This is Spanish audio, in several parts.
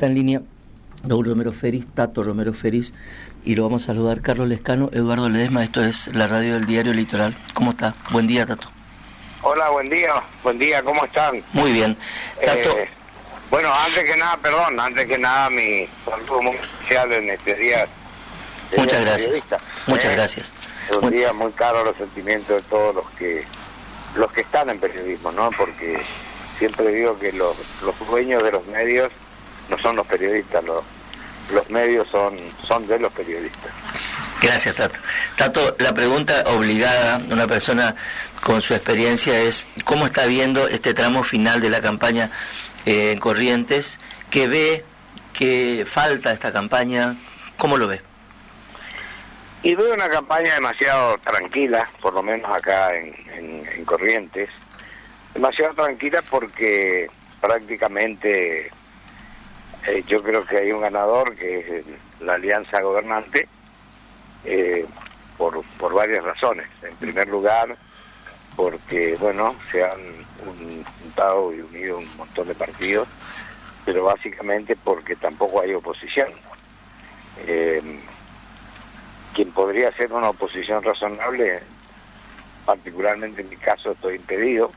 Está en línea Raúl Romero Feris, Tato Romero Feris, y lo vamos a saludar Carlos Lescano, Eduardo Ledesma, esto es la radio del diario Litoral. ¿Cómo está? Buen día, Tato. Hola, buen día, buen día, ¿cómo están? Muy bien. Tato. Eh, bueno, antes que nada, perdón, antes que nada, mi saludo muy especial en este día. Muchas gracias. Muchas eh, gracias. Es un día muy caro los sentimientos de todos los que los que están en periodismo, ¿no? Porque siempre digo que los, los dueños de los medios no son los periodistas, los, los medios son, son de los periodistas. Gracias, Tato. Tato, la pregunta obligada de una persona con su experiencia es, ¿cómo está viendo este tramo final de la campaña eh, en Corrientes? ¿Qué ve? ¿Qué falta esta campaña? ¿Cómo lo ve? Y veo una campaña demasiado tranquila, por lo menos acá en, en Corrientes. Demasiado tranquila porque prácticamente eh, yo creo que hay un ganador que es la alianza gobernante eh, por, por varias razones. En primer lugar, porque, bueno, se han juntado y unido un montón de partidos, pero básicamente porque tampoco hay oposición. Eh, quien podría ser una oposición razonable, particularmente en mi caso estoy impedido,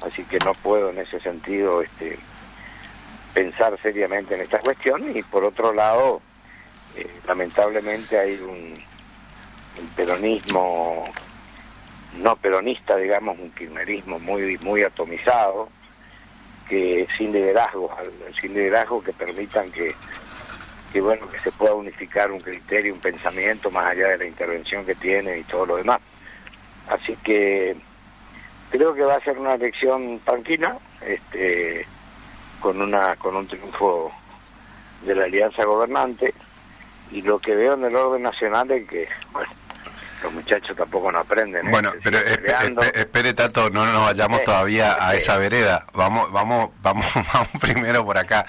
así que no puedo en ese sentido este, pensar seriamente en esta cuestión y por otro lado, eh, lamentablemente hay un, peronismo no peronista, digamos, un kirchnerismo muy muy atomizado, que sin liderazgo, sin liderazgo que permitan que, que bueno que se pueda unificar un criterio, un pensamiento más allá de la intervención que tiene y todo lo demás. Así que creo que va a ser una elección tranquila, este con una con un triunfo de la alianza gobernante y lo que veo en el orden nacional es que bueno, los muchachos tampoco no aprenden. ¿eh? Bueno, pero espere, Tato, no nos vayamos todavía a esa vereda. Vamos, vamos, vamos, vamos primero por acá.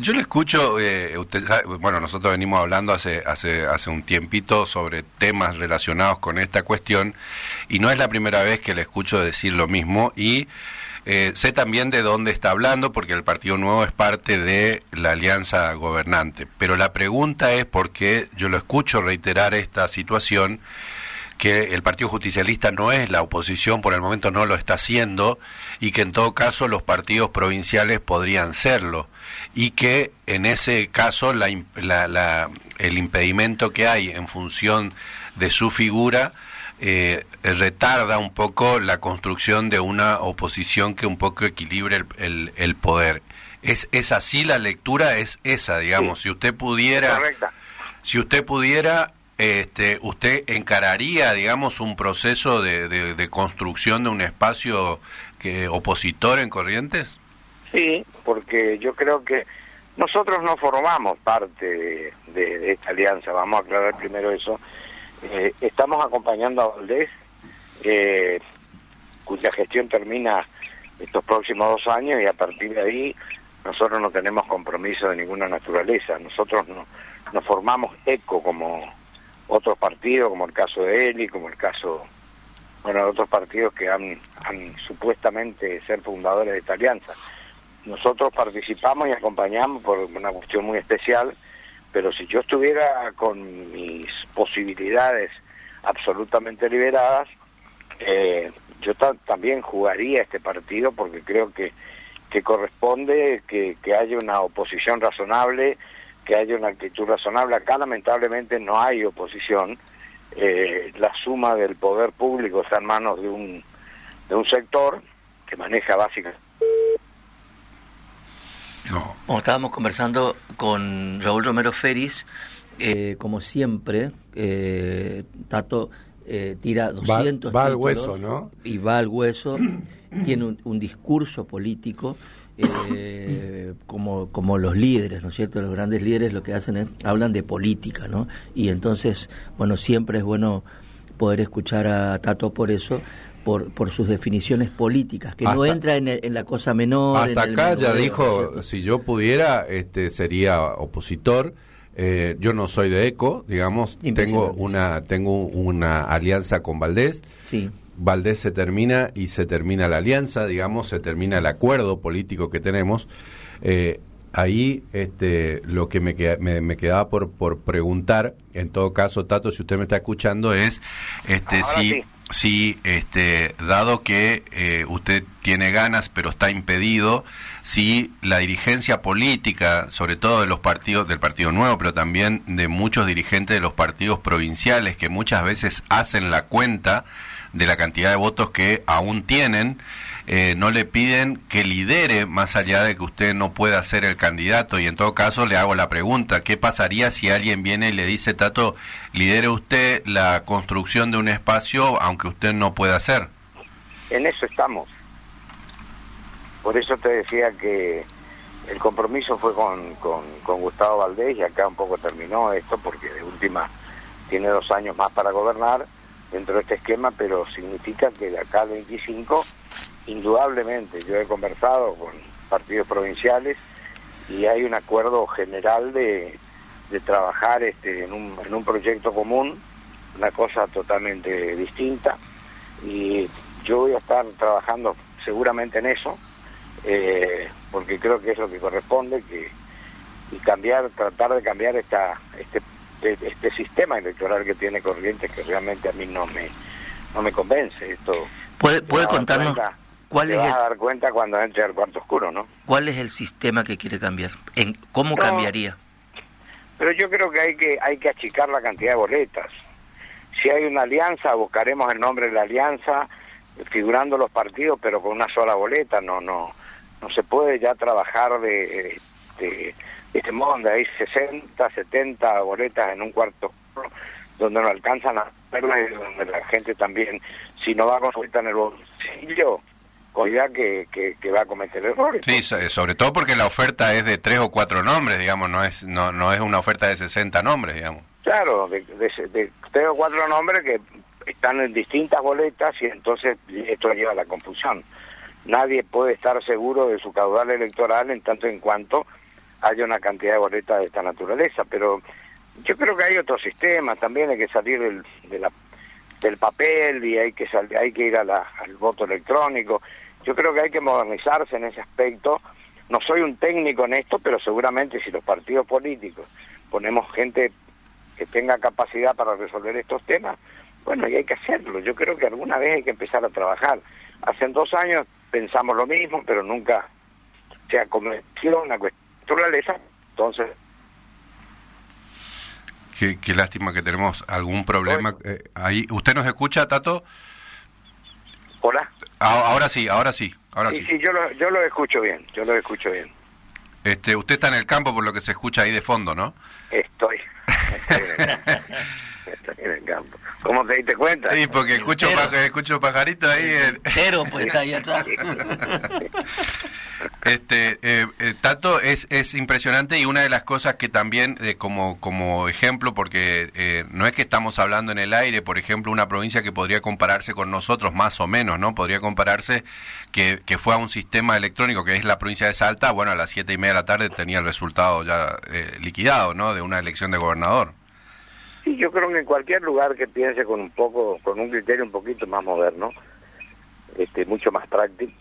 Yo le escucho, eh, usted, bueno, nosotros venimos hablando hace, hace, hace un tiempito sobre temas relacionados con esta cuestión y no es la primera vez que le escucho decir lo mismo y eh, sé también de dónde está hablando, porque el Partido Nuevo es parte de la alianza gobernante. Pero la pregunta es por qué yo lo escucho reiterar esta situación, que el Partido Justicialista no es la oposición, por el momento no lo está haciendo, y que en todo caso los partidos provinciales podrían serlo, y que en ese caso la, el impedimento que hay en función de su figura eh, retarda un poco la construcción de una oposición que un poco equilibre el, el, poder. ¿Es, ¿Es así la lectura? Es esa, digamos. Si usted pudiera... Si usted pudiera, este, ¿usted encararía, digamos, un proceso de, de, construcción de un espacio que, opositor en Corrientes? Sí, porque yo creo que nosotros no formamos parte de esta alianza, vamos a aclarar primero eso, eh, estamos acompañando a Valdés, eh, cuya gestión termina estos próximos dos años y a partir de ahí nosotros no tenemos compromiso de ninguna naturaleza. Nosotros no, nos formamos eco como otros partidos, como el caso de Eli, como el caso bueno, de otros partidos que han, han supuestamente ser fundadores de esta alianza. Nosotros participamos y acompañamos por una cuestión muy especial pero si yo estuviera con mis posibilidades absolutamente liberadas, eh, yo también jugaría este partido porque creo que, que corresponde que, que haya una oposición razonable, que haya una actitud razonable. Acá lamentablemente no hay oposición. Eh, la suma del poder público está en manos de un, de un sector que maneja básicamente no. estábamos conversando con Raúl Romero Feris, eh, como siempre, eh, Tato eh, tira 200 va, va al hueso, ¿no? Y va al hueso, tiene un, discurso político. como, como los líderes, ¿no es cierto? Los grandes líderes lo que hacen es, hablan de política, ¿no? Y entonces, bueno, siempre es bueno poder escuchar a Tato por eso, por, por sus definiciones políticas, que no entra en, la cosa menor. Hasta acá ya dijo, si yo pudiera, este sería opositor. Eh, yo no soy de ECO, digamos, tengo una, tengo una alianza con Valdés. Sí. Valdés se termina y se termina la alianza, digamos, se termina el acuerdo político que tenemos. Eh, ahí este, lo que me, me, quedaba por, por preguntar, en todo caso, Tato, si usted me está escuchando, es este, si, si este, dado que eh, usted tiene ganas pero está impedido, si la dirigencia política, sobre todo de los partidos, del Partido Nuevo, pero también de muchos dirigentes de los partidos provinciales que muchas veces hacen la cuenta de la cantidad de votos que aún tienen, eh, no le piden que lidere más allá de que usted no pueda ser el candidato y en todo caso le hago la pregunta, ¿qué pasaría si alguien viene y le dice, Tato, lidere usted la construcción de un espacio aunque usted no pueda hacer? En eso estamos. Por eso te decía que el compromiso fue con, con, con Gustavo Valdés y acá un poco terminó esto porque de última tiene dos años más para gobernar dentro de este esquema, pero significa que de acá al 25 indudablemente yo he conversado con partidos provinciales y hay un acuerdo general de, trabajar este, en, un, en un proyecto común, una cosa totalmente distinta y yo voy a estar trabajando seguramente en eso, eh, porque creo que es lo que corresponde, que y cambiar, tratar de cambiar esta, este, este sistema electoral que tiene Corrientes que realmente a mí no me no me convence esto. ¿Puede, puede contarnos? ¿Cuál es vas a dar cuenta cuando entre al cuarto oscuro, ¿no? ¿Cuál es el sistema que quiere cambiar? ¿En ¿Cómo cambiaría? Pero yo creo que hay que hay que achicar la cantidad de boletas. Si hay una alianza, buscaremos el nombre de la alianza, figurando los partidos, pero con una sola boleta. No, no, no se puede ya trabajar de, de, este modo donde hay 60, 70 boletas en un cuarto donde no alcanzan a verlas y donde la gente también, si no va con su en el bolsillo, cuidado que, que, va a cometer errores. Sí, sobre todo porque la oferta es de tres o cuatro nombres, digamos, no es no, no es una oferta de 60 nombres, digamos. Claro, de, de, tres o cuatro nombres que están en distintas boletas y entonces esto lleva a la confusión. Nadie puede estar seguro de su caudal electoral en tanto en cuanto haya una cantidad de boletas de esta naturaleza, pero yo creo que hay otro sistema, también hay que salir del, de la del papel y hay que hay que ir a al voto electrónico. Yo creo que hay que modernizarse en ese aspecto. No soy un técnico en esto, pero seguramente si los partidos políticos ponemos gente que tenga capacidad para resolver estos temas, bueno, y hay que hacerlo. Yo creo que alguna vez hay que empezar a trabajar. Hace dos años pensamos lo mismo, pero nunca se ha cometido una cuestión naturaleza. Entonces, Qué, lástima que tenemos algún problema. Eh, ahí, ¿Usted nos escucha, Tato? Hola. Ah, ahora sí, ahora sí. Ahora sí, sí. yo, lo, yo lo escucho bien, yo lo escucho bien. Este, usted está en el campo por lo que se escucha ahí de fondo, ¿no? Estoy. Estoy en el campo. ¿Cómo te diste cuenta? Sí, porque escucho, escucho pajarito ahí. Pero pues está ahí atrás. Este, eh, eh, Tato, es, es impresionante y una de las cosas que también, eh, como, como ejemplo, porque eh, no es que estamos hablando en el aire, por ejemplo, una provincia que podría compararse con nosotros, más o menos, ¿no? Podría compararse que, que fue a un sistema electrónico que es la provincia de Salta, bueno, a las siete y media de la tarde tenía el resultado ya liquidado, ¿no? De una elección de gobernador. Sí, yo creo que en cualquier lugar que piense con un poco, con un criterio un poquito más moderno, este, mucho más práctico,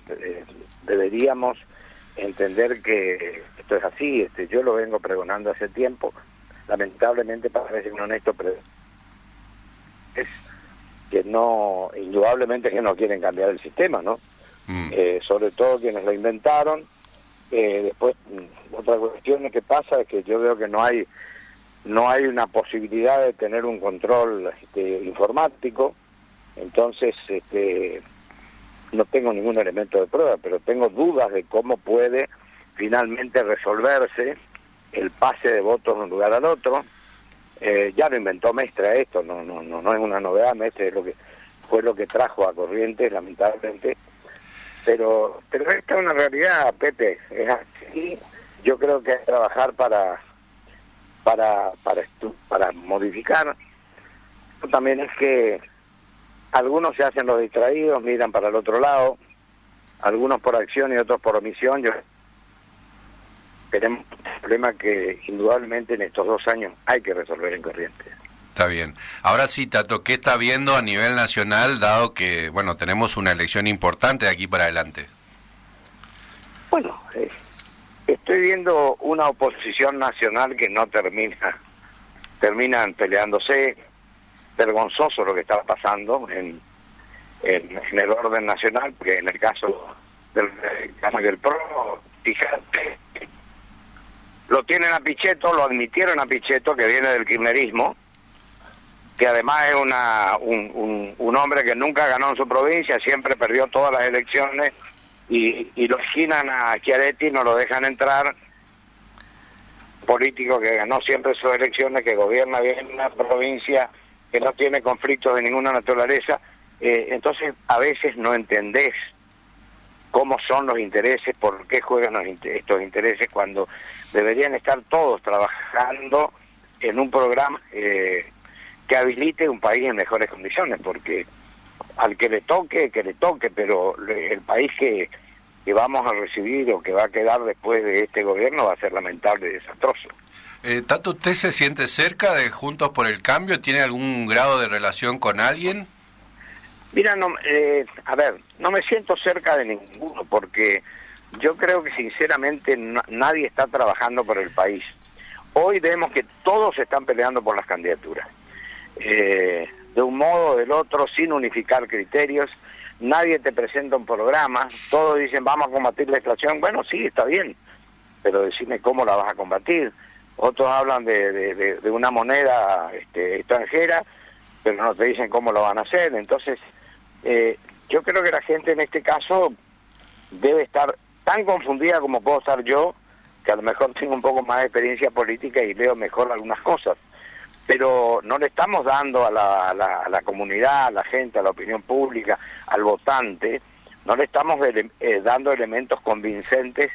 deberíamos entender que esto es así, este, yo lo vengo pregonando hace tiempo, lamentablemente para ser honesto, pero es que no, indudablemente que no quieren cambiar el sistema, ¿no? Mm. Eh, sobre todo quienes lo inventaron. Eh, después, mm, otra cuestión que pasa es que yo veo que no hay no hay una posibilidad de tener un control este, informático, entonces este, no tengo ningún elemento de prueba, pero tengo dudas de cómo puede finalmente resolverse el pase de votos de un lugar al otro. Eh, ya lo inventó Mestra esto, no, no, no, no es una novedad, Mestra es lo que fue lo que trajo a Corrientes, lamentablemente. Pero, pero esta es una realidad, Pepe, es así. Yo creo que hay que trabajar para para para para modificar. También es que algunos se hacen los distraídos, miran para el otro lado, algunos por acción y otros por omisión. Yo tenemos un problema que indudablemente en estos dos años hay que resolver en Corrientes. Está bien. Ahora sí, Tato, ¿qué está viendo a nivel nacional, dado que, bueno, tenemos una elección importante de aquí para adelante? Bueno, eh, Estoy viendo una oposición nacional que no termina, terminan peleándose, vergonzoso lo que está pasando en, el orden nacional, porque en el caso del, del PRO, fíjate, lo tienen a Pichetto, lo admitieron a Pichetto, que viene del kirchnerismo, que además es una, un, un, hombre que nunca ganó en su provincia, siempre perdió todas las elecciones, y, y lo esquinan a Chiaretti, no lo dejan entrar, político que ganó siempre sus elecciones, que gobierna bien una provincia que no tiene conflictos de ninguna naturaleza, eh, entonces a veces no entendés cómo son los intereses, por qué juegan estos intereses cuando deberían estar todos trabajando en un programa eh, que habilite un país en mejores condiciones, porque al que le toque, que le toque, pero el país que, que vamos a recibir o que va a quedar después de este gobierno va a ser lamentable y desastroso. Eh, ¿Tanto usted se siente cerca de Juntos por el Cambio? ¿Tiene algún grado de relación con alguien? Mira, no, eh, a ver, no me siento cerca de ninguno porque yo creo que sinceramente nadie está trabajando por el país. Hoy vemos que todos están peleando por las candidaturas. Eh, de un modo o del otro, sin unificar criterios. Nadie te presenta un programa. Todos dicen, vamos a combatir la inflación. Bueno, sí, está bien. Pero decime cómo la vas a combatir. Otros hablan de, de, una moneda este, extranjera, pero no te dicen cómo lo van a hacer. Entonces, eh, yo creo que la gente en este caso debe estar tan confundida como puedo estar yo, que a lo mejor tengo un poco más de experiencia política y leo mejor algunas cosas, pero no le estamos dando a la, a la, comunidad, a la gente, a la opinión pública, al votante, no le estamos eh, dando elementos convincentes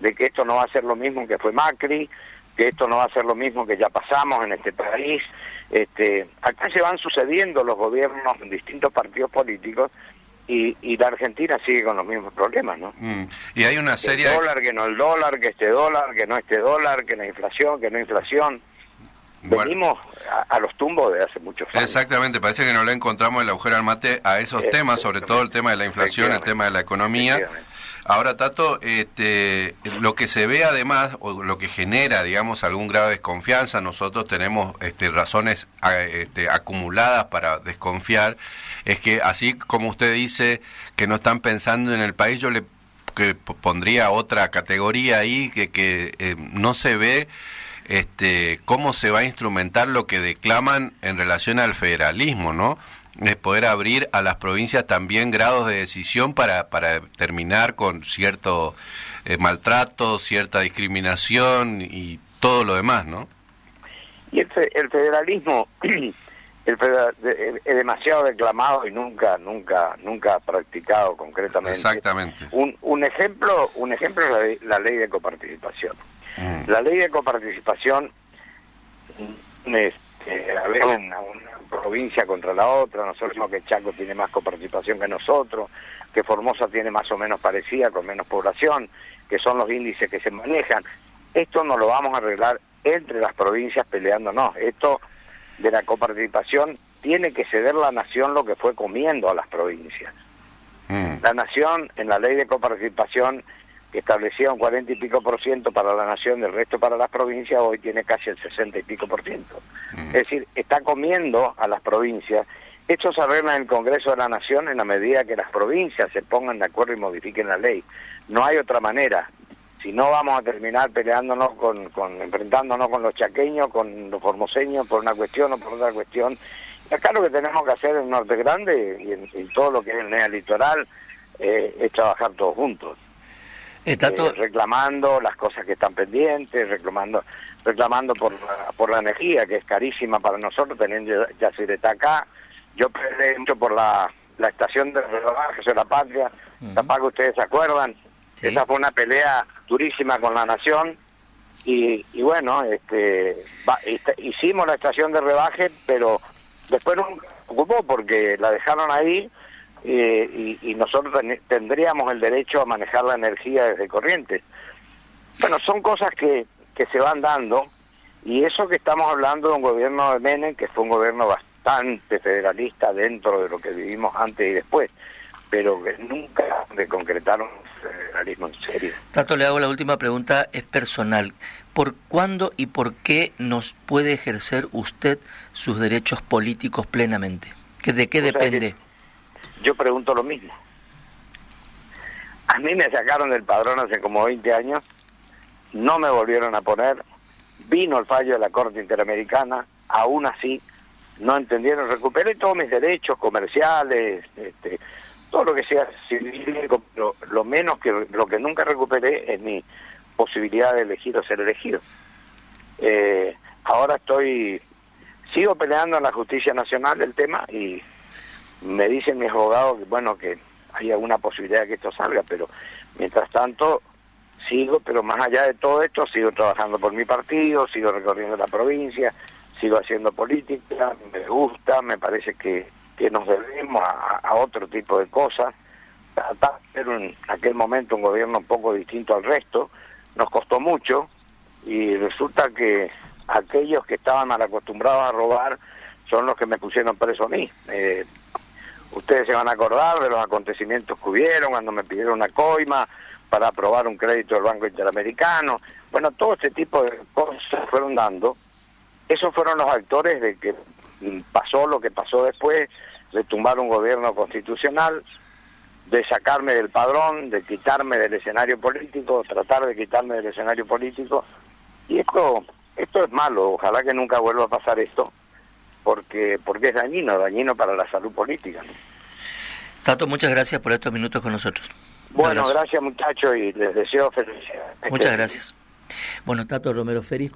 de que esto no va a ser lo mismo que fue Macri, que esto no va a ser lo mismo que ya pasamos en este país. Este, acá se van sucediendo los gobiernos en distintos partidos políticos y, y la Argentina sigue con los mismos problemas, ¿no? Mm. Y hay una serie... El dólar, que no el dólar, que este dólar, que no este dólar, que la inflación, que no inflación. Venimos a, los tumbos de hace muchos años. Exactamente, parece que no le encontramos el agujero al mate a esos temas, sobre todo el tema de la inflación, el tema de la economía. Ahora, Tato, este, lo que se ve además, o lo que genera, digamos, algún grado de desconfianza, nosotros tenemos este, razones este, acumuladas para desconfiar, es que así como usted dice que no están pensando en el país, yo le que pondría otra categoría ahí, que, que eh, no se ve este, cómo se va a instrumentar lo que declaman en relación al federalismo, ¿no? es poder abrir a las provincias también grados de decisión para, para terminar con cierto eh, maltrato, cierta discriminación y todo lo demás, ¿no? Y el, el federalismo el es demasiado declamado y nunca, nunca, nunca practicado concretamente. Exactamente. Un, un ejemplo, un ejemplo es la, ley de coparticipación. Mm. La ley de coparticipación es este, una, provincia contra la otra, nosotros decimos que Chaco tiene más coparticipación que nosotros, que Formosa tiene más o menos parecida, con menos población, que son los índices que se manejan. Esto no lo vamos a arreglar entre las provincias peleándonos. Esto de la coparticipación tiene que ceder la nación lo que fue comiendo a las provincias. Mm. La nación en la ley de coparticipación que establecía un 40 y pico por ciento para la nación, del resto para las provincias, hoy tiene casi el 60 y pico por ciento. Mm. Es decir, está comiendo a las provincias. Esto se arregla en el Congreso de la Nación en la medida que las provincias se pongan de acuerdo y modifiquen la ley. No hay otra manera. Si no, vamos a terminar peleándonos, con, con enfrentándonos con los chaqueños, con los formoseños, por una cuestión o por otra cuestión. Y acá lo que tenemos que hacer en Norte Grande y en, todo lo que es el NEA Litoral eh, es trabajar todos juntos. Eh, reclamando las cosas que están pendientes, reclamando reclamando por la, por la energía, que es carísima para nosotros, teniendo Yacireta acá. Yo peleé mucho por la, la estación de relojaje de la patria, capaz que ustedes se acuerdan. Esa fue una pelea durísima con la nación. Y, y bueno, este, este, hicimos la estación de rebaje, pero después no ocupó porque la dejaron ahí eh, y, nosotros tendríamos el derecho a manejar la energía desde Corrientes. Bueno, son cosas que, que se van dando y eso que estamos hablando de un gobierno de Menem, que fue un gobierno bastante federalista dentro de lo que vivimos antes y después, pero que nunca de concretaron federalismo en serio. Tato, le hago la última pregunta, es personal. ¿Por cuándo y por qué nos puede ejercer usted sus derechos políticos plenamente? ¿De qué depende? Yo pregunto lo mismo. A mí me sacaron del padrón hace como 20 años, no me volvieron a poner, vino el fallo de la Corte Interamericana, aún así no entendieron, recuperé todos mis derechos comerciales, este, todo lo que sea civil, pero lo menos que lo que nunca recuperé es mi posibilidad de elegir o ser elegido. Eh, ahora estoy, sigo peleando en la justicia nacional el tema y me dicen mis abogados que bueno que hay alguna posibilidad de que esto salga, pero mientras tanto sigo, pero más allá de todo esto, sigo trabajando por mi partido, sigo recorriendo la provincia, sigo haciendo política, me gusta, me parece que, que nos debemos a, otro tipo de cosas. Pero en aquel momento un gobierno un poco distinto al resto, nos costó mucho y resulta que aquellos que estaban mal acostumbrados a robar son los que me pusieron preso a mí. Eh, ustedes se van a acordar de los acontecimientos que hubieron cuando me pidieron una coima para aprobar un crédito del Banco Interamericano. Bueno, todo este tipo de cosas fueron dando esos fueron los actores de que pasó lo que pasó después, de tumbar un gobierno constitucional, de sacarme del padrón, de quitarme del escenario político, tratar de quitarme del escenario político. Y esto, esto es malo, ojalá que nunca vuelva a pasar esto, porque, porque es dañino, dañino para la salud política. Tato, muchas gracias por estos minutos con nosotros. Bueno, gracias muchachos y les deseo felicidad. Muchas gracias. Bueno, Tato Romero Feris.